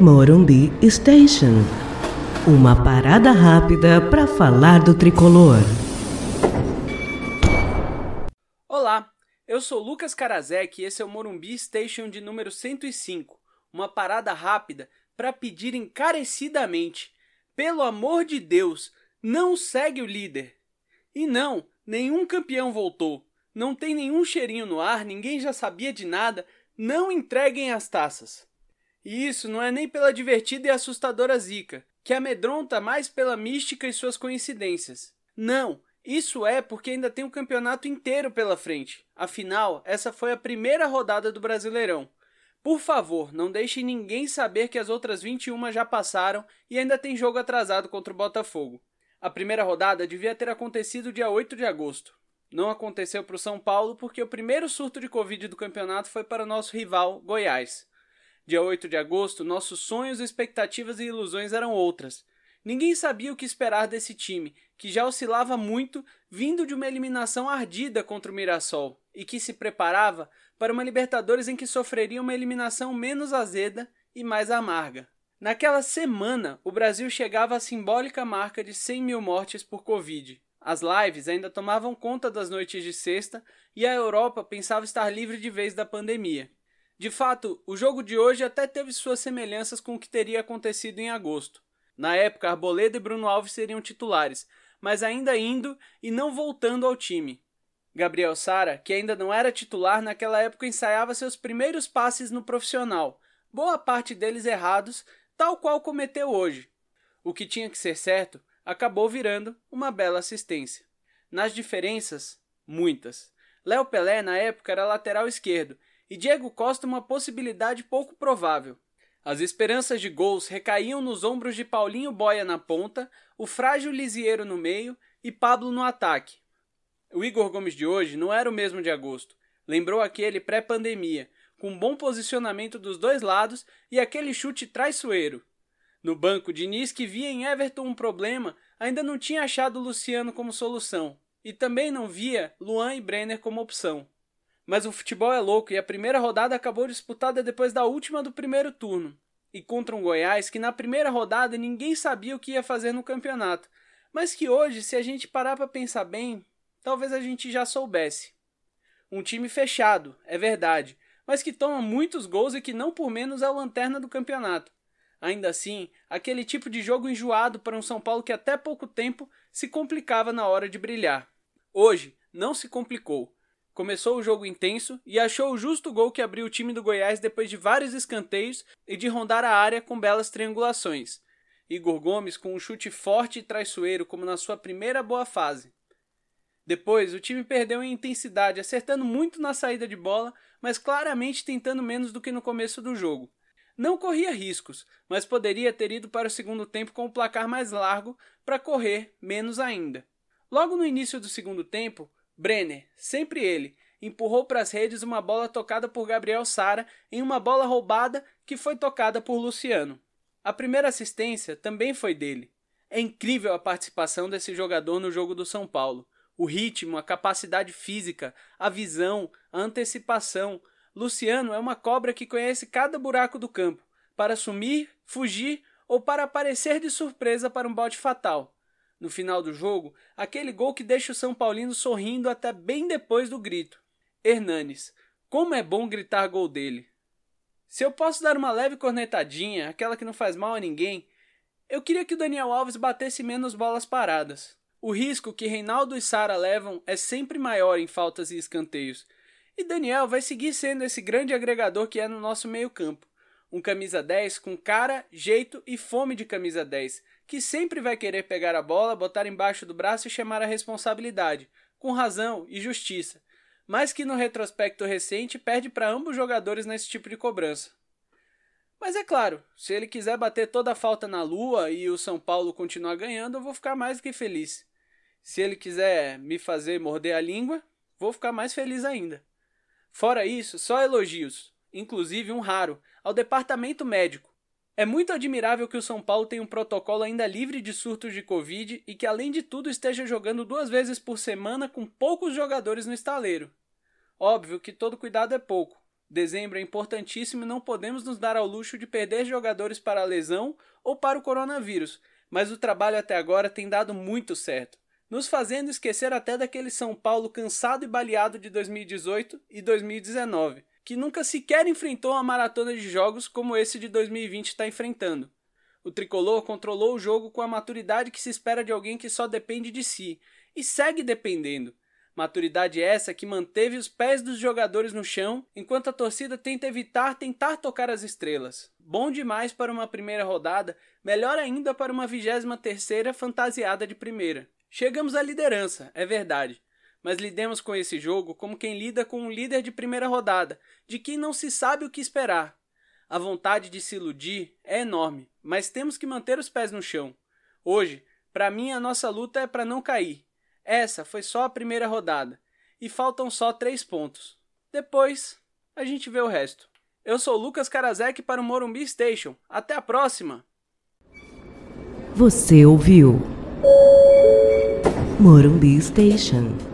Morumbi Station. Uma parada rápida para falar do tricolor. Olá, eu sou Lucas Karasek e esse é o Morumbi Station de número 105. Uma parada rápida para pedir encarecidamente: pelo amor de Deus, não segue o líder. E não, nenhum campeão voltou. Não tem nenhum cheirinho no ar, ninguém já sabia de nada. Não entreguem as taças. E isso não é nem pela divertida e assustadora zica, que amedronta mais pela mística e suas coincidências. Não, isso é porque ainda tem um campeonato inteiro pela frente. Afinal, essa foi a primeira rodada do Brasileirão. Por favor, não deixe ninguém saber que as outras 21 já passaram e ainda tem jogo atrasado contra o Botafogo. A primeira rodada devia ter acontecido dia 8 de agosto. Não aconteceu para o São Paulo porque o primeiro surto de Covid do campeonato foi para o nosso rival, Goiás. Dia 8 de agosto, nossos sonhos, expectativas e ilusões eram outras. Ninguém sabia o que esperar desse time, que já oscilava muito, vindo de uma eliminação ardida contra o Mirassol, e que se preparava para uma Libertadores em que sofreria uma eliminação menos azeda e mais amarga. Naquela semana, o Brasil chegava à simbólica marca de 100 mil mortes por Covid. As lives ainda tomavam conta das noites de sexta e a Europa pensava estar livre de vez da pandemia. De fato, o jogo de hoje até teve suas semelhanças com o que teria acontecido em agosto. Na época, Arboleda e Bruno Alves seriam titulares, mas ainda indo e não voltando ao time. Gabriel Sara, que ainda não era titular naquela época, ensaiava seus primeiros passes no profissional, boa parte deles errados, tal qual cometeu hoje. O que tinha que ser certo acabou virando uma bela assistência. Nas diferenças, muitas. Léo Pelé, na época, era lateral esquerdo e Diego Costa uma possibilidade pouco provável. As esperanças de gols recaíam nos ombros de Paulinho Boia na ponta, o frágil Lisieiro no meio e Pablo no ataque. O Igor Gomes de hoje não era o mesmo de agosto. Lembrou aquele pré-pandemia, com bom posicionamento dos dois lados e aquele chute traiçoeiro. No banco, Diniz, que via em Everton um problema, ainda não tinha achado Luciano como solução, e também não via Luan e Brenner como opção. Mas o futebol é louco e a primeira rodada acabou disputada depois da última do primeiro turno, e contra um Goiás que na primeira rodada ninguém sabia o que ia fazer no campeonato, mas que hoje, se a gente parar para pensar bem, talvez a gente já soubesse. Um time fechado, é verdade, mas que toma muitos gols e que não por menos é o lanterna do campeonato. Ainda assim, aquele tipo de jogo enjoado para um São Paulo que até pouco tempo se complicava na hora de brilhar. Hoje, não se complicou. Começou o jogo intenso e achou o justo gol que abriu o time do Goiás depois de vários escanteios e de rondar a área com belas triangulações. Igor Gomes com um chute forte e traiçoeiro como na sua primeira boa fase. Depois, o time perdeu em intensidade, acertando muito na saída de bola, mas claramente tentando menos do que no começo do jogo. Não corria riscos, mas poderia ter ido para o segundo tempo com o placar mais largo para correr menos ainda. Logo no início do segundo tempo, Brenner, sempre ele, empurrou para as redes uma bola tocada por Gabriel Sara em uma bola roubada que foi tocada por Luciano. A primeira assistência também foi dele. É incrível a participação desse jogador no jogo do São Paulo. O ritmo, a capacidade física, a visão, a antecipação, Luciano é uma cobra que conhece cada buraco do campo, para sumir, fugir ou para aparecer de surpresa para um bote fatal. No final do jogo, aquele gol que deixa o São Paulino sorrindo até bem depois do grito. Hernanes, como é bom gritar gol dele. Se eu posso dar uma leve cornetadinha, aquela que não faz mal a ninguém, eu queria que o Daniel Alves batesse menos bolas paradas. O risco que Reinaldo e Sara levam é sempre maior em faltas e escanteios, e Daniel vai seguir sendo esse grande agregador que é no nosso meio-campo. Um camisa 10 com cara, jeito e fome de camisa 10, que sempre vai querer pegar a bola, botar embaixo do braço e chamar a responsabilidade, com razão e justiça, mas que no retrospecto recente perde para ambos os jogadores nesse tipo de cobrança. Mas é claro, se ele quiser bater toda a falta na lua e o São Paulo continuar ganhando, eu vou ficar mais que feliz. Se ele quiser me fazer morder a língua, vou ficar mais feliz ainda. Fora isso, só elogios, inclusive um raro, ao departamento médico. É muito admirável que o São Paulo tenha um protocolo ainda livre de surtos de Covid e que, além de tudo, esteja jogando duas vezes por semana com poucos jogadores no estaleiro. Óbvio que todo cuidado é pouco, Dezembro é importantíssimo e não podemos nos dar ao luxo de perder jogadores para a lesão ou para o coronavírus, mas o trabalho até agora tem dado muito certo, nos fazendo esquecer até daquele São Paulo cansado e baleado de 2018 e 2019, que nunca sequer enfrentou uma maratona de jogos como esse de 2020 está enfrentando. O tricolor controlou o jogo com a maturidade que se espera de alguém que só depende de si, e segue dependendo Maturidade essa que manteve os pés dos jogadores no chão, enquanto a torcida tenta evitar tentar tocar as estrelas. Bom demais para uma primeira rodada, melhor ainda para uma vigésima terceira fantasiada de primeira. Chegamos à liderança, é verdade, mas lidemos com esse jogo como quem lida com um líder de primeira rodada, de quem não se sabe o que esperar. A vontade de se iludir é enorme, mas temos que manter os pés no chão. Hoje, para mim, a nossa luta é para não cair, essa foi só a primeira rodada e faltam só três pontos. Depois, a gente vê o resto. Eu sou Lucas Karasek para o Morumbi Station. Até a próxima! Você ouviu Morumbi Station.